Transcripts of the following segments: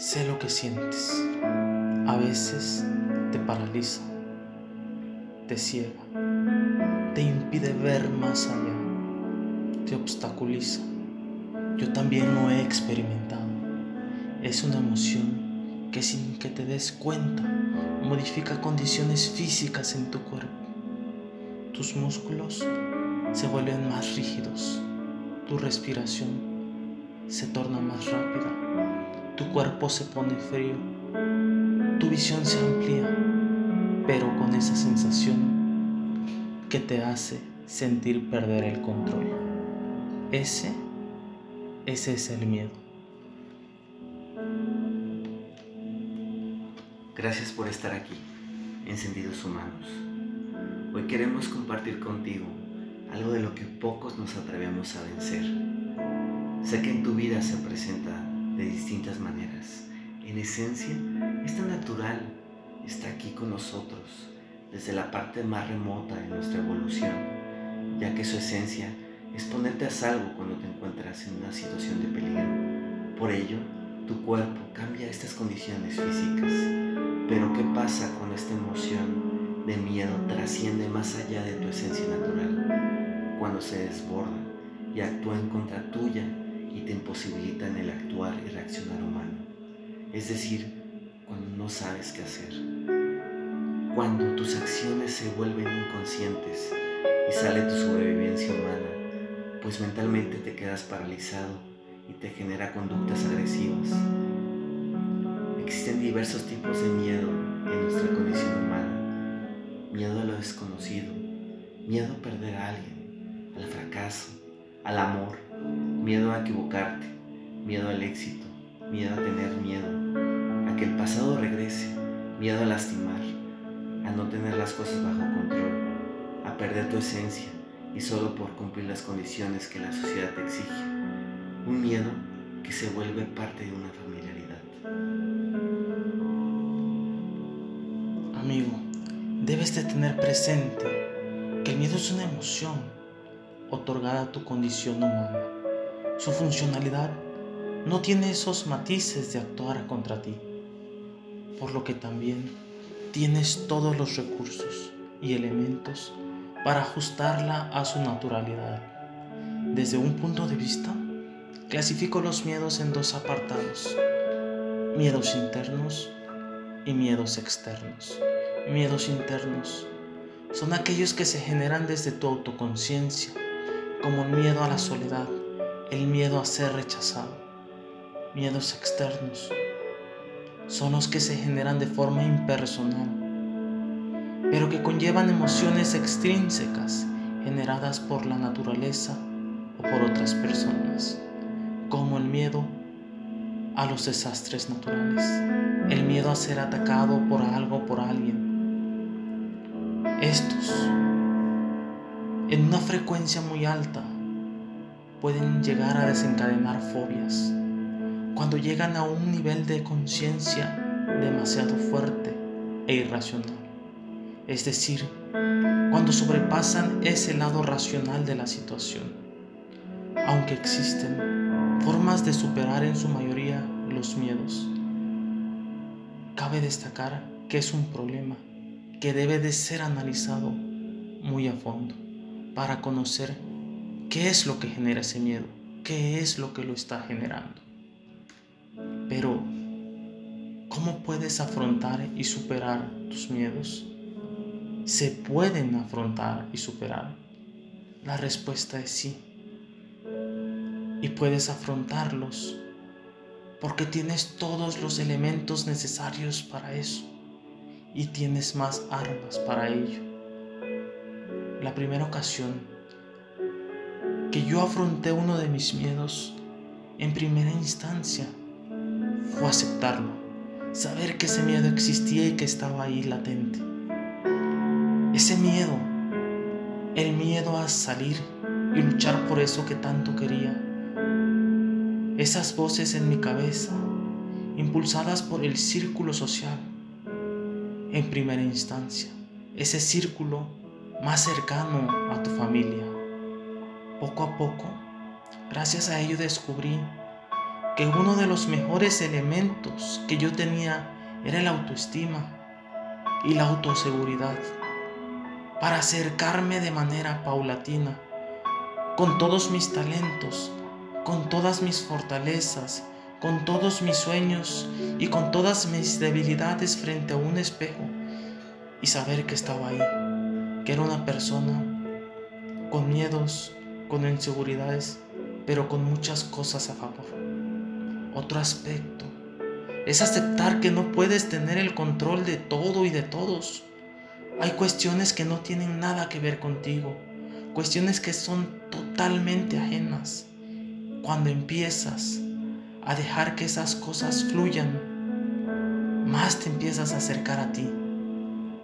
Sé lo que sientes. A veces te paraliza, te ciega, te impide ver más allá, te obstaculiza. Yo también lo he experimentado. Es una emoción que sin que te des cuenta modifica condiciones físicas en tu cuerpo. Tus músculos se vuelven más rígidos, tu respiración se torna más rápida tu cuerpo se pone frío, tu visión se amplía, pero con esa sensación que te hace sentir perder el control. Ese, ese es el miedo. Gracias por estar aquí, encendidos humanos. Hoy queremos compartir contigo algo de lo que pocos nos atrevemos a vencer. Sé que en tu vida se presenta de distintas maneras. En esencia, es tan natural, está aquí con nosotros, desde la parte más remota de nuestra evolución, ya que su esencia es ponerte a salvo cuando te encuentras en una situación de peligro. Por ello, tu cuerpo cambia estas condiciones físicas. Pero ¿qué pasa con esta emoción de miedo trasciende más allá de tu esencia natural? Cuando se desborda y actúa en contra tuya y te imposibilitan el actuar y reaccionar humano. Es decir, cuando no sabes qué hacer. Cuando tus acciones se vuelven inconscientes y sale tu sobrevivencia humana, pues mentalmente te quedas paralizado y te genera conductas agresivas. Existen diversos tipos de miedo en nuestra condición humana. Miedo a lo desconocido, miedo a perder a alguien, al fracaso, al amor, miedo a equivocarte, miedo al éxito, miedo a tener miedo, a que el pasado regrese, miedo a lastimar, a no tener las cosas bajo control, a perder tu esencia y solo por cumplir las condiciones que la sociedad te exige. Un miedo que se vuelve parte de una familiaridad. Amigo, debes de tener presente que el miedo es una emoción otorgada a tu condición humana. Su funcionalidad no tiene esos matices de actuar contra ti, por lo que también tienes todos los recursos y elementos para ajustarla a su naturalidad. Desde un punto de vista, clasifico los miedos en dos apartados, miedos internos y miedos externos. Miedos internos son aquellos que se generan desde tu autoconciencia, como el miedo a la soledad, el miedo a ser rechazado. Miedos externos son los que se generan de forma impersonal, pero que conllevan emociones extrínsecas generadas por la naturaleza o por otras personas, como el miedo a los desastres naturales, el miedo a ser atacado por algo o por alguien. Estos, en una frecuencia muy alta, pueden llegar a desencadenar fobias cuando llegan a un nivel de conciencia demasiado fuerte e irracional. Es decir, cuando sobrepasan ese lado racional de la situación. Aunque existen formas de superar en su mayoría los miedos, cabe destacar que es un problema que debe de ser analizado muy a fondo para conocer ¿Qué es lo que genera ese miedo? ¿Qué es lo que lo está generando? Pero, ¿cómo puedes afrontar y superar tus miedos? ¿Se pueden afrontar y superar? La respuesta es sí. Y puedes afrontarlos porque tienes todos los elementos necesarios para eso y tienes más armas para ello. La primera ocasión que yo afronté uno de mis miedos en primera instancia fue aceptarlo, saber que ese miedo existía y que estaba ahí latente. Ese miedo, el miedo a salir y luchar por eso que tanto quería. Esas voces en mi cabeza, impulsadas por el círculo social, en primera instancia, ese círculo más cercano a tu familia. Poco a poco, gracias a ello descubrí que uno de los mejores elementos que yo tenía era la autoestima y la autoseguridad para acercarme de manera paulatina con todos mis talentos, con todas mis fortalezas, con todos mis sueños y con todas mis debilidades frente a un espejo y saber que estaba ahí, era una persona con miedos, con inseguridades, pero con muchas cosas a favor. Otro aspecto es aceptar que no puedes tener el control de todo y de todos. Hay cuestiones que no tienen nada que ver contigo, cuestiones que son totalmente ajenas. Cuando empiezas a dejar que esas cosas fluyan, más te empiezas a acercar a ti,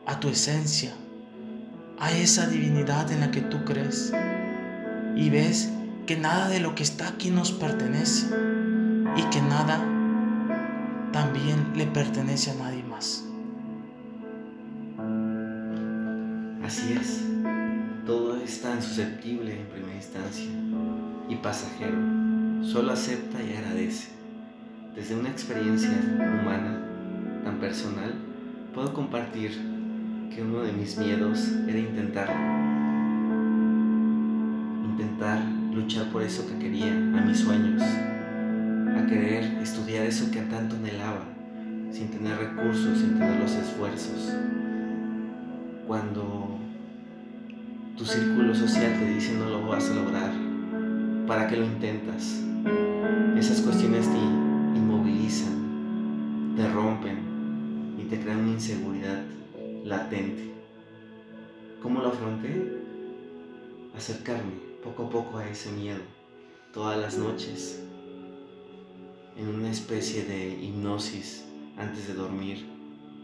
a tu esencia, a esa divinidad en la que tú crees. Y ves que nada de lo que está aquí nos pertenece y que nada también le pertenece a nadie más. Así es, todo es tan susceptible en primera instancia y pasajero. Solo acepta y agradece. Desde una experiencia humana tan personal, puedo compartir que uno de mis miedos era intentar intentar luchar por eso que quería, a mis sueños, a querer estudiar eso que tanto anhelaba, sin tener recursos, sin tener los esfuerzos. Cuando tu círculo social te dice no lo vas a lograr, ¿para qué lo intentas? Esas cuestiones te inmovilizan, te rompen y te crean una inseguridad latente. ¿Cómo lo afronté? Acercarme poco a poco a ese miedo, todas las noches, en una especie de hipnosis antes de dormir.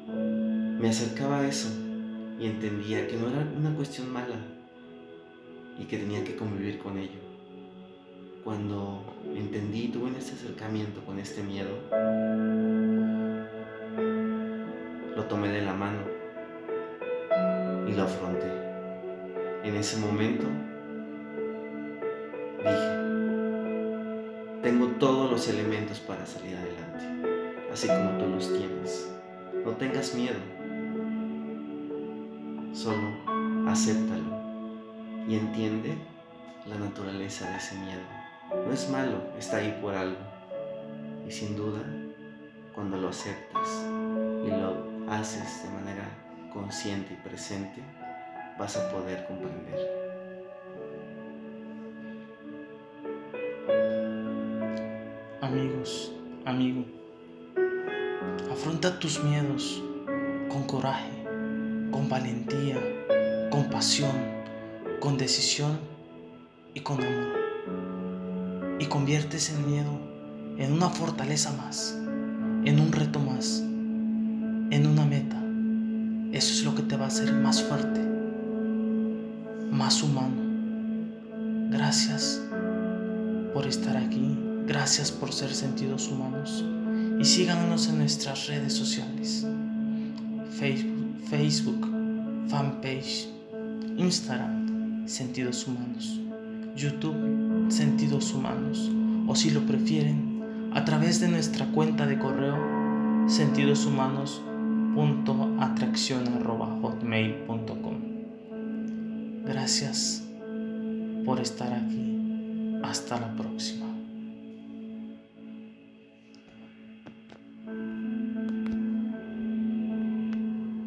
Me acercaba a eso y entendía que no era una cuestión mala y que tenía que convivir con ello. Cuando entendí tuve este acercamiento con este miedo, lo tomé de la mano y lo afronté. En ese momento dije, tengo todos los elementos para salir adelante, así como tú los tienes. No tengas miedo, solo acéptalo y entiende la naturaleza de ese miedo. No es malo, está ahí por algo. Y sin duda, cuando lo aceptas y lo haces de manera consciente y presente, vas a poder comprender. amigos, amigo. Afronta tus miedos con coraje, con valentía, con pasión, con decisión y con amor. Y conviertes el miedo en una fortaleza más, en un reto más, en una meta. Eso es lo que te va a hacer más fuerte, más humano. Gracias por estar aquí. Gracias por ser sentidos humanos y síganos en nuestras redes sociales. Facebook, Facebook fanpage, Instagram, Sentidos Humanos, YouTube, Sentidos Humanos, o si lo prefieren, a través de nuestra cuenta de correo sentidoshumanos.atraccion.hotmail.com. Gracias por estar aquí. Hasta la próxima.